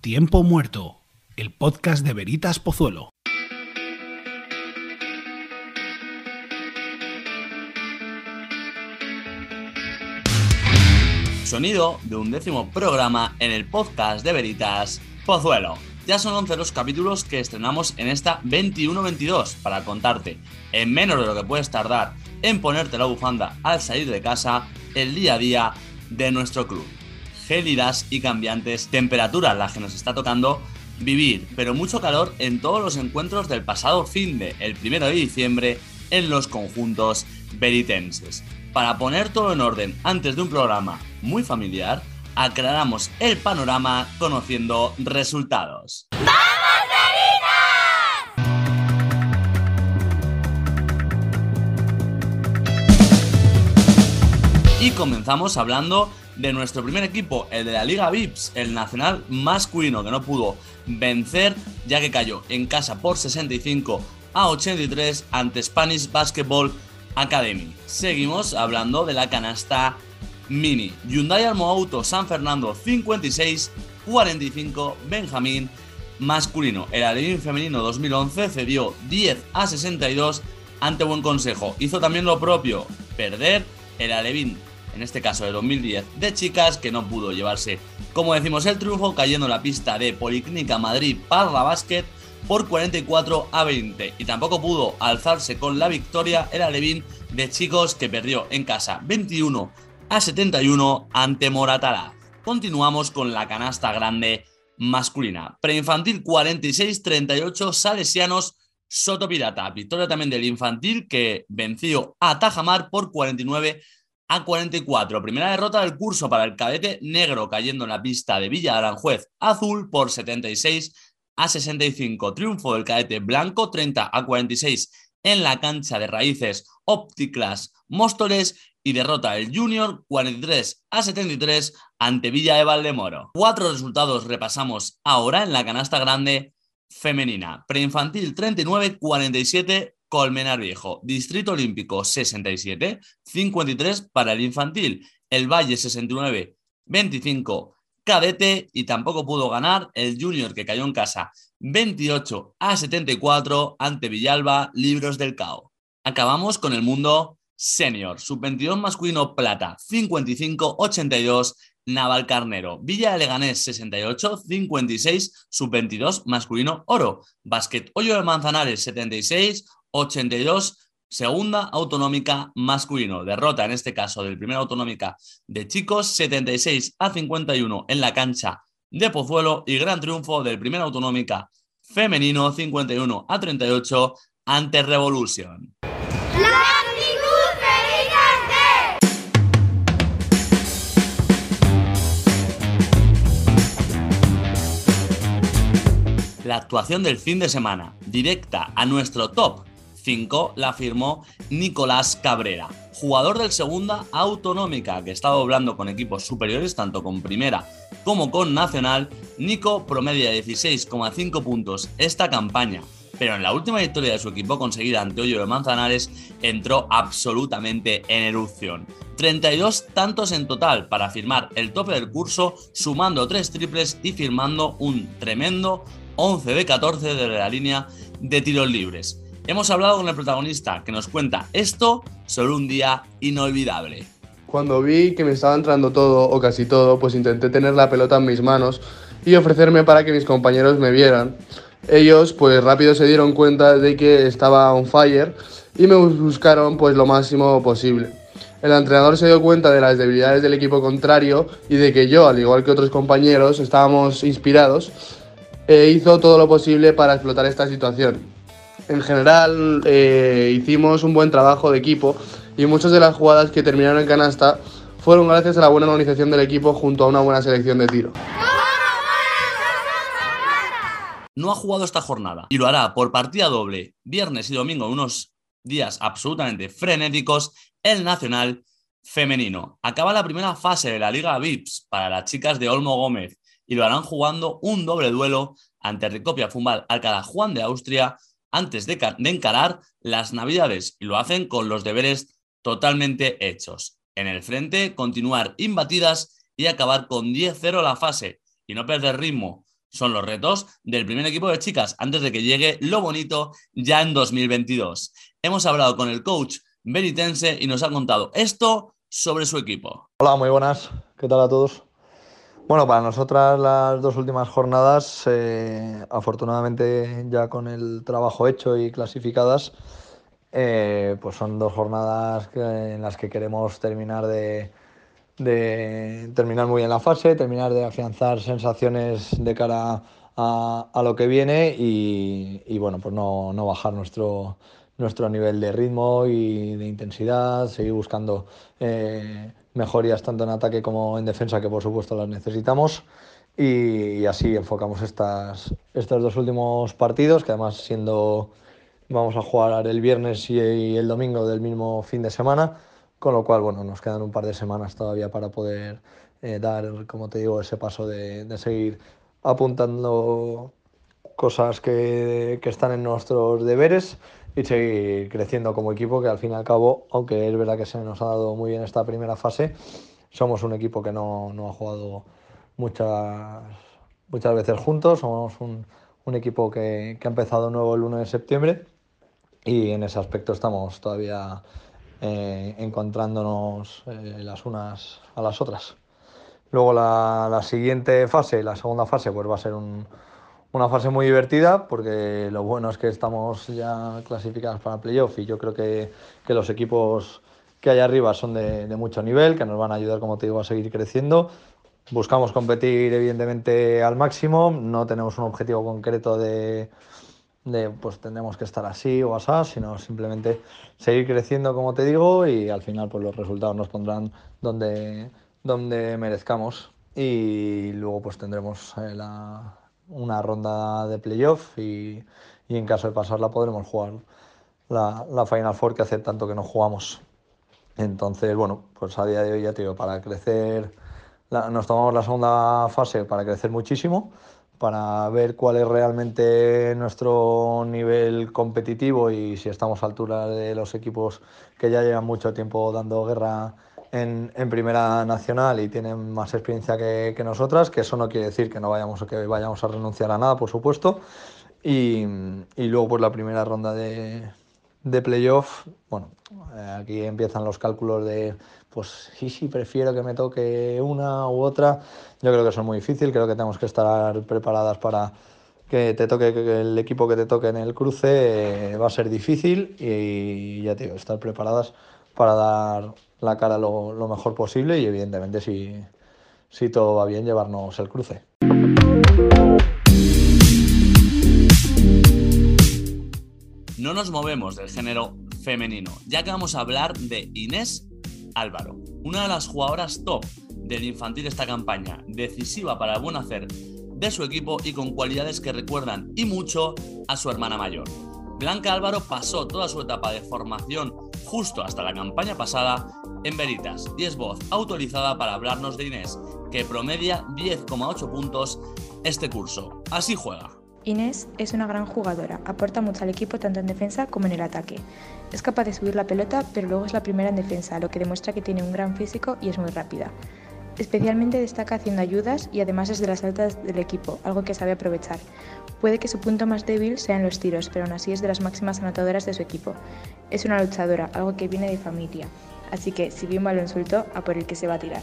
Tiempo Muerto, el podcast de Veritas Pozuelo. Sonido de un décimo programa en el podcast de Veritas Pozuelo. Ya son 11 los capítulos que estrenamos en esta 21-22 para contarte, en menos de lo que puedes tardar en ponerte la bufanda al salir de casa, el día a día de nuestro club. Gélidas y cambiantes temperaturas las que nos está tocando vivir, pero mucho calor en todos los encuentros del pasado fin de el primero de diciembre en los conjuntos veritenses. Para poner todo en orden antes de un programa muy familiar, aclaramos el panorama conociendo resultados. Y comenzamos hablando de nuestro primer equipo, el de la Liga VIPS, el nacional masculino que no pudo vencer ya que cayó en casa por 65 a 83 ante Spanish Basketball Academy. Seguimos hablando de la canasta mini. Hyundai Auto San Fernando 56 45 Benjamín masculino. El Alevín femenino 2011 cedió 10 a 62 ante Buen Consejo. Hizo también lo propio, perder el Alevín en este caso de 2010, de chicas que no pudo llevarse, como decimos, el triunfo cayendo en la pista de Policlínica Madrid Parla Basket por 44 a 20 y tampoco pudo alzarse con la victoria el Alevín de chicos que perdió en casa 21 a 71 ante Moratalá. Continuamos con la canasta grande masculina. Preinfantil 46-38 Salesianos Soto Pirata. Victoria también del infantil que venció a Tajamar por 49 a 44. Primera derrota del curso para el cadete negro cayendo en la pista de Villa Aranjuez azul por 76 a 65. Triunfo del cadete blanco 30 a 46 en la cancha de raíces ópticas Móstoles y derrota el Junior 43 a 73 ante Villa de Valdemoro. Cuatro resultados repasamos ahora en la canasta grande femenina. Preinfantil 39-47 Colmenar Viejo, Distrito Olímpico 67, 53 para el infantil, el Valle 69, 25 cadete y tampoco pudo ganar el junior que cayó en casa 28 a 74 ante Villalba, Libros del Cao. Acabamos con el mundo senior, sub-22 masculino plata 55-82 Naval Carnero, Villa de Leganés 68, 56, sub-22 masculino oro, Básquet Hoyo de Manzanares 76, 82, segunda autonómica masculino. Derrota en este caso del primer autonómica de chicos 76 a 51 en la cancha de Pozuelo y gran triunfo del primer autonómica femenino 51 a 38 ante Revolution. La actuación del fin de semana, directa a nuestro top 5 la firmó Nicolás Cabrera, jugador del segunda autonómica que estaba hablando con equipos superiores, tanto con primera como con nacional. Nico promedia 16,5 puntos esta campaña, pero en la última victoria de su equipo conseguida ante Hoyo de Manzanares entró absolutamente en erupción. 32 tantos en total para firmar el tope del curso, sumando 3 triples y firmando un tremendo 11 de 14 de la línea de tiros libres. Hemos hablado con el protagonista que nos cuenta esto sobre un día inolvidable. Cuando vi que me estaba entrando todo o casi todo, pues intenté tener la pelota en mis manos y ofrecerme para que mis compañeros me vieran. Ellos pues rápido se dieron cuenta de que estaba on fire y me buscaron pues lo máximo posible. El entrenador se dio cuenta de las debilidades del equipo contrario y de que yo, al igual que otros compañeros, estábamos inspirados e hizo todo lo posible para explotar esta situación en general eh, hicimos un buen trabajo de equipo y muchas de las jugadas que terminaron en canasta fueron gracias a la buena organización del equipo junto a una buena selección de tiro. No ha jugado esta jornada y lo hará por partida doble, viernes y domingo, unos días absolutamente frenéticos, el Nacional femenino. Acaba la primera fase de la Liga VIPS para las chicas de Olmo Gómez y lo harán jugando un doble duelo ante Ricopia Fumbal Alcalá Juan de Austria antes de, encarar las navidades y lo hacen con los deberes totalmente hechos. En el frente, continuar imbatidas y acabar con 10-0 la fase y no perder ritmo son los retos del primer equipo de chicas antes de que llegue lo bonito ya en 2022. Hemos hablado con el coach benitense y nos ha contado esto sobre su equipo. Hola, muy buenas. ¿Qué tal a todos? Bueno, para nosotras las dos últimas jornadas, eh, afortunadamente ya con el trabajo hecho y clasificadas, eh, pues son dos jornadas en las que queremos terminar de, terminar muy bien la fase, terminar de afianzar sensaciones de cara a, lo que viene y, bueno, pues no, bajar nuestro, nuestro nivel de ritmo y de intensidad, seguir buscando eh, mejorías tanto en ataque como en defensa, que por supuesto las necesitamos. Y, así enfocamos estas, estos dos últimos partidos, que además siendo vamos a jugar el viernes y el domingo del mismo fin de semana, con lo cual bueno, nos quedan un par de semanas todavía para poder eh, dar, como te digo, ese paso de, de seguir apuntando cosas que, que, están en nuestros deberes y seguir creciendo como equipo, que al fin y al cabo, aunque es verdad que se nos ha dado muy bien esta primera fase, somos un equipo que no, no ha jugado muchas, muchas veces juntos, somos un, un equipo que, que, ha empezado nuevo el 1 de septiembre y en ese aspecto estamos todavía eh, encontrándonos eh, las unas a las otras. Luego la, la, siguiente fase, la segunda fase, pues va a ser un, una fase muy divertida porque lo bueno es que estamos ya clasificados para playoff y yo creo que, que los equipos que hay arriba son de, mucho nivel, que nos van a ayudar, como te digo, a seguir creciendo. Buscamos competir evidentemente al máximo, no tenemos un objetivo concreto de, de pues tendremos que estar así o así, sino simplemente seguir creciendo, como te digo, y al final pues los resultados nos pondrán donde, donde merezcamos. Y luego pues tendremos eh, la, una ronda de playoff y, y, en caso de pasarla podremos jugar la, la, Final Four que hace tanto que no jugamos. Entonces, bueno, pues a día de hoy ya te para crecer, nos tomamos la segunda fase para crecer muchísimo, para ver cuál es realmente nuestro nivel competitivo y si estamos a altura de los equipos que ya llevan mucho tiempo dando guerra en, Primera Nacional y tienen más experiencia que, que, nosotras, que eso no quiere decir que no vayamos, que vayamos a renunciar a nada, por supuesto. Y, y luego pues la primera ronda de, de playoff, bueno, aquí empiezan los cálculos de, pues sí, sí, prefiero que me toque una u otra. Yo creo que eso es muy difícil, creo que tenemos que estar preparadas para que te toque que el equipo que te toque en el cruce eh, va a ser difícil y ya te digo, estar preparadas para dar la cara lo, mejor posible y evidentemente si, si todo va bien llevarnos el cruce. No nos movemos del género femenino, ya que vamos a hablar de Inés Álvaro, una de las jugadoras top del infantil esta campaña, decisiva para el buen hacer de su equipo y con cualidades que recuerdan y mucho a su hermana mayor. Blanca Álvaro pasó toda su etapa de formación justo hasta la campaña pasada en Veritas y es voz autorizada para hablarnos de Inés, que promedia 10,8 puntos este curso. Así juega. Inés es una gran jugadora, aporta mucho al equipo tanto en defensa como en el ataque. Es capaz de subir la pelota, pero luego es la primera en defensa, lo que demuestra que tiene un gran físico y es muy rápida. Especialmente destaca haciendo ayudas y además es de las altas del equipo, algo que sabe aprovechar. Puede que su punto más débil sea en los tiros, pero aún así es de las máximas anotadoras de su equipo. Es una luchadora, algo que viene de familia. Así que si bien un balón suelto, a por el que se va a tirar.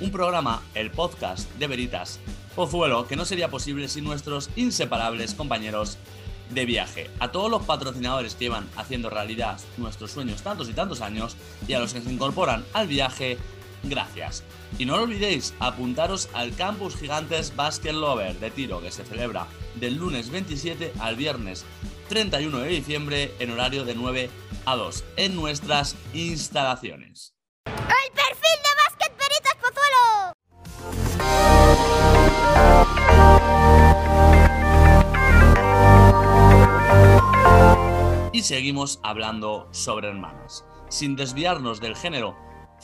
Un programa, el podcast de Veritas Pozuelo, que no sería posible sin nuestros inseparables compañeros de viaje. A todos los patrocinadores que llevan haciendo realidad nuestros sueños tantos y tantos años y a los que se incorporan al viaje, gracias. Y no olvidéis apuntaros al Campus Gigantes Basket Lover de tiro que se celebra del lunes 27 al viernes 31 de diciembre en horario de 9 a 2 en nuestras instalaciones. ¡El perfil de Basket Veritas Pozuelo! Y seguimos hablando sobre hermanas. Sin desviarnos del género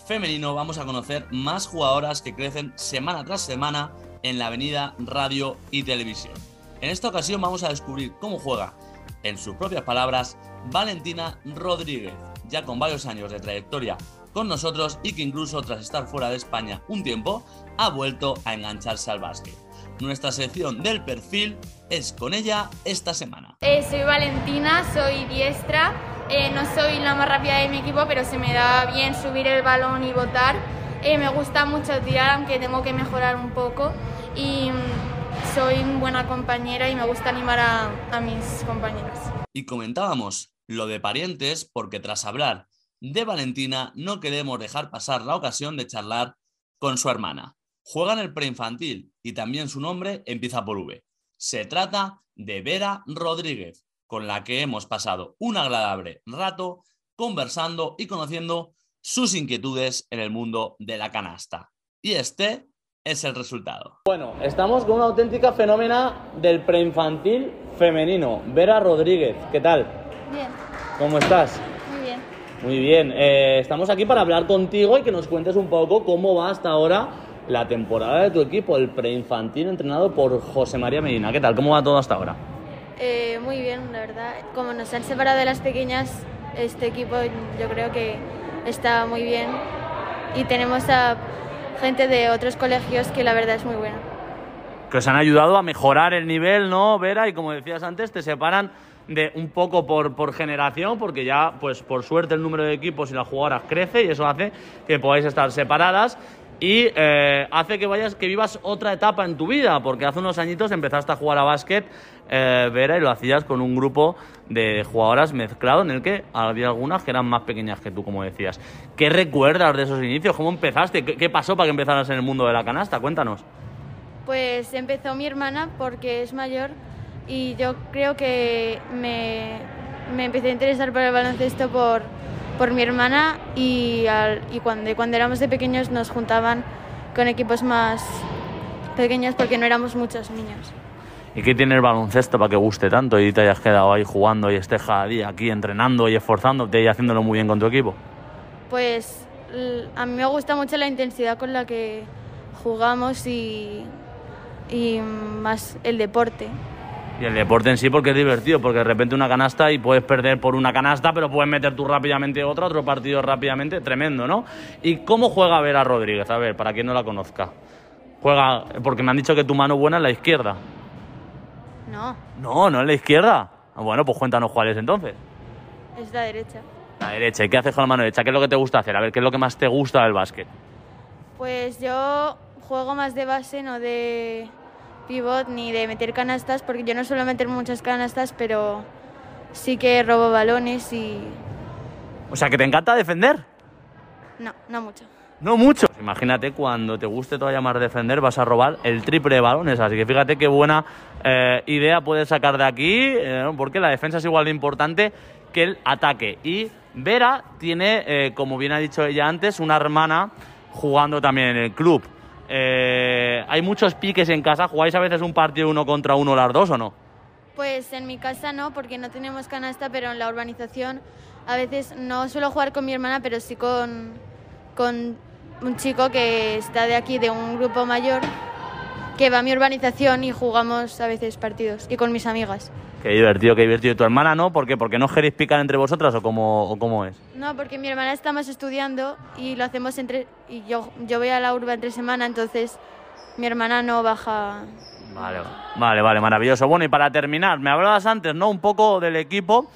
femenino, vamos a conocer más jugadoras que crecen semana tras semana en la avenida radio y televisión. En esta ocasión vamos a descubrir cómo juega, en sus propias palabras, Valentina Rodríguez, ya con varios años de trayectoria con nosotros y que incluso tras estar fuera de España un tiempo, ha vuelto a engancharse al básquet. Nuestra sección del perfil es con ella esta semana. Eh, soy Valentina, soy diestra. Eh, no soy la más rápida de mi equipo, pero se me da bien subir el balón y botar. Eh, me gusta mucho tirar, aunque tengo que mejorar un poco. Y mm, soy buena compañera y me gusta animar a, a mis compañeros. Y comentábamos lo de parientes porque tras hablar de Valentina no queremos dejar pasar la ocasión de charlar con su hermana. Juega en el preinfantil y también su nombre empieza por V. Se trata de Vera Rodríguez, con la que hemos pasado un agradable rato conversando y conociendo sus inquietudes en el mundo de la canasta. Y este es el resultado. Bueno, estamos con una auténtica fenómena del preinfantil femenino, Vera Rodríguez. ¿Qué tal? Bien, ¿Cómo estás? muy bien. Muy bien, eh, estamos aquí para hablar contigo y que nos cuentes un poco cómo va hasta ahora la temporada de tu equipo, el preinfantil entrenado por José María Medina. ¿Qué tal? ¿Cómo va todo hasta ahora? Eh, muy bien, la verdad. Como nos han separado de las pequeñas, este equipo yo creo que está muy bien. Y tenemos a gente de otros colegios que la verdad es muy buena. Que os han ayudado a mejorar el nivel, ¿no, Vera? Y como decías antes, te separan de un poco por, por generación, porque ya, pues por suerte, el número de equipos y las jugadoras crece y eso hace que podáis estar separadas y eh, hace que vayas, que vivas otra etapa en tu vida, porque hace unos añitos empezaste a jugar a básquet, eh, Vera, y lo hacías con un grupo de jugadoras mezclado en el que había algunas que eran más pequeñas que tú, como decías. ¿Qué recuerdas de esos inicios? ¿Cómo empezaste? ¿Qué, pasó para que empezaras en el mundo de la canasta? Cuéntanos. Pues empezó mi hermana porque es mayor y yo creo que me, me empecé a interesar por el baloncesto por, por mi hermana y, al- y cuando, cuando éramos de pequeños nos juntaban con equipos más pequeños porque no éramos muchos niños. ¿Y qué tiene el baloncesto para que guste tanto y te hayas quedado ahí jugando y estés cada día aquí entrenando y esforzándote y haciéndolo muy bien con tu equipo? Pues a mí me gusta mucho la intensidad con la que jugamos y, y más el deporte. Y el deporte en sí porque es divertido, porque de repente una canasta y puedes perder por una canasta, pero puedes meter tú rápidamente otra, otro partido rápidamente, tremendo, ¿no? ¿Y cómo juega Vera Rodríguez? A ver, para quien no la conozca. Juega, porque me han dicho que tu mano buena es la izquierda. No, No, no es la izquierda. Ah, Bueno, pues cuéntanos cuál es entonces. es la derecha. La derecha. ¿Y qué haces con la mano derecha? ¿Qué es lo que te gusta hacer? A ver, ¿qué es lo que más te gusta del básquet? Pues yo juego más de base, no de pivot ni de meter canastas, porque yo no suelo meter muchas canastas, pero sí que robo balones y O sea, que te encanta defender. no, no mucho. No mucho. Imagínate cuando te guste todavía más defender, vas a robar el triple de balones. Así que fíjate qué buena eh, idea puedes sacar de aquí, eh, porque la defensa es igual de importante que el ataque. Y Vera tiene, eh, como bien ha dicho ella antes, una hermana jugando también en el club. Eh, hay muchos piques en casa. ¿Jugáis a veces un partido uno contra uno las dos o no? Pues en mi casa no, porque no tenemos canasta, pero en la urbanización a veces no suelo jugar con mi hermana, pero sí con, con un chico que está de aquí, de un grupo mayor, que va a mi urbanización y jugamos a veces partidos, y con mis amigas. Qué divertido, qué divertido. ¿Y tu hermana no? ¿Por qué? ¿Porque no queréis picar entre vosotras o cómo, o cómo es? No, porque mi hermana está más estudiando y lo hacemos entre... Y yo, yo voy a la urba entre semana, entonces mi hermana no baja... Vale, vale, vale, maravilloso. Bueno, y para terminar, me hablabas antes, ¿no? Un poco del equipo,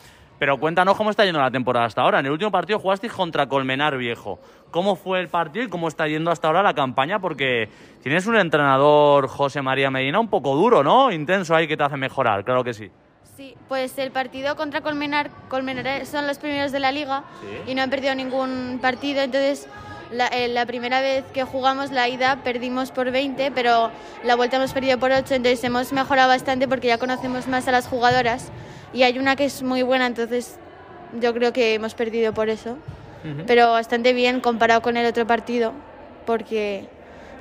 pero cuéntanos cómo está yendo la temporada hasta ahora. En el último partido jugasteis contra Colmenar Viejo. ¿Cómo fue el partido y cómo está yendo hasta ahora la campaña? Porque tienes un entrenador, José María Medina, un poco duro, ¿no? Intenso ahí que te hace mejorar, claro que sí. Sí, pues el partido contra Colmenar, Colmenar son los primeros de la liga Sí. y no han perdido ningún partido, entonces la, eh, la primera vez que jugamos la ida perdimos por 20, pero la vuelta hemos perdido por 8, entonces hemos mejorado bastante porque ya conocemos más a las jugadoras y hay una que es muy buena, entonces yo creo que hemos perdido por eso, pero bastante bien comparado con el otro partido porque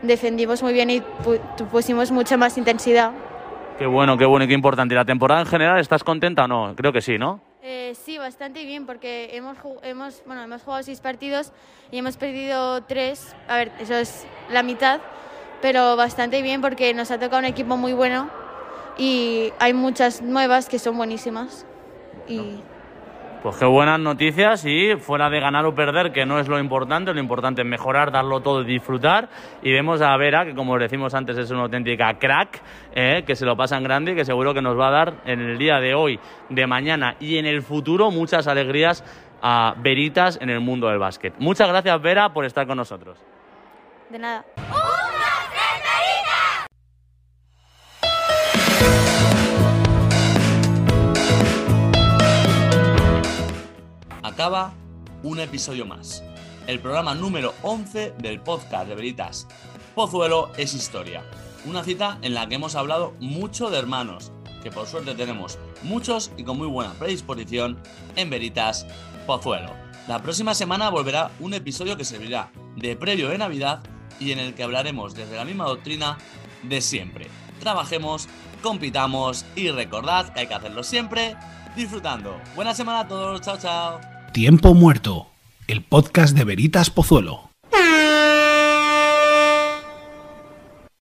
defendimos muy bien y pu- pusimos mucha más intensidad. Qué bueno, qué bueno y qué importante. ¿Y la temporada en general estás contenta o no? Creo que sí, ¿no? Eh, sí, bastante bien, porque hemos, hemos, bueno, hemos jugado seis partidos y hemos perdido tres. A ver, eso es la mitad, pero bastante bien porque nos ha tocado un equipo muy bueno y hay muchas nuevas que son buenísimas. Y Pues qué buenas noticias y fuera de ganar o perder, que no es lo importante, lo importante es mejorar, darlo todo y disfrutar. Y vemos a Vera, que como decimos antes es una auténtica crack, eh, que se lo pasa en grande y que seguro que nos va a dar en el día de hoy, de mañana y en el futuro muchas alegrías a Veritas en el mundo del básquet. Muchas gracias Vera por estar con nosotros. De nada. Acaba un episodio más. El programa número 11 del podcast de Veritas. Pozuelo es historia. Una cita en la que hemos hablado mucho de hermanos, que por suerte tenemos muchos y con muy buena predisposición en Veritas Pozuelo. La próxima semana volverá un episodio que servirá de previo de Navidad y en el que hablaremos desde la misma doctrina de siempre. Trabajemos, compitamos y recordad que hay que hacerlo siempre disfrutando. Buena semana a todos, chao chao. Tiempo muerto, el podcast de Veritas Pozuelo.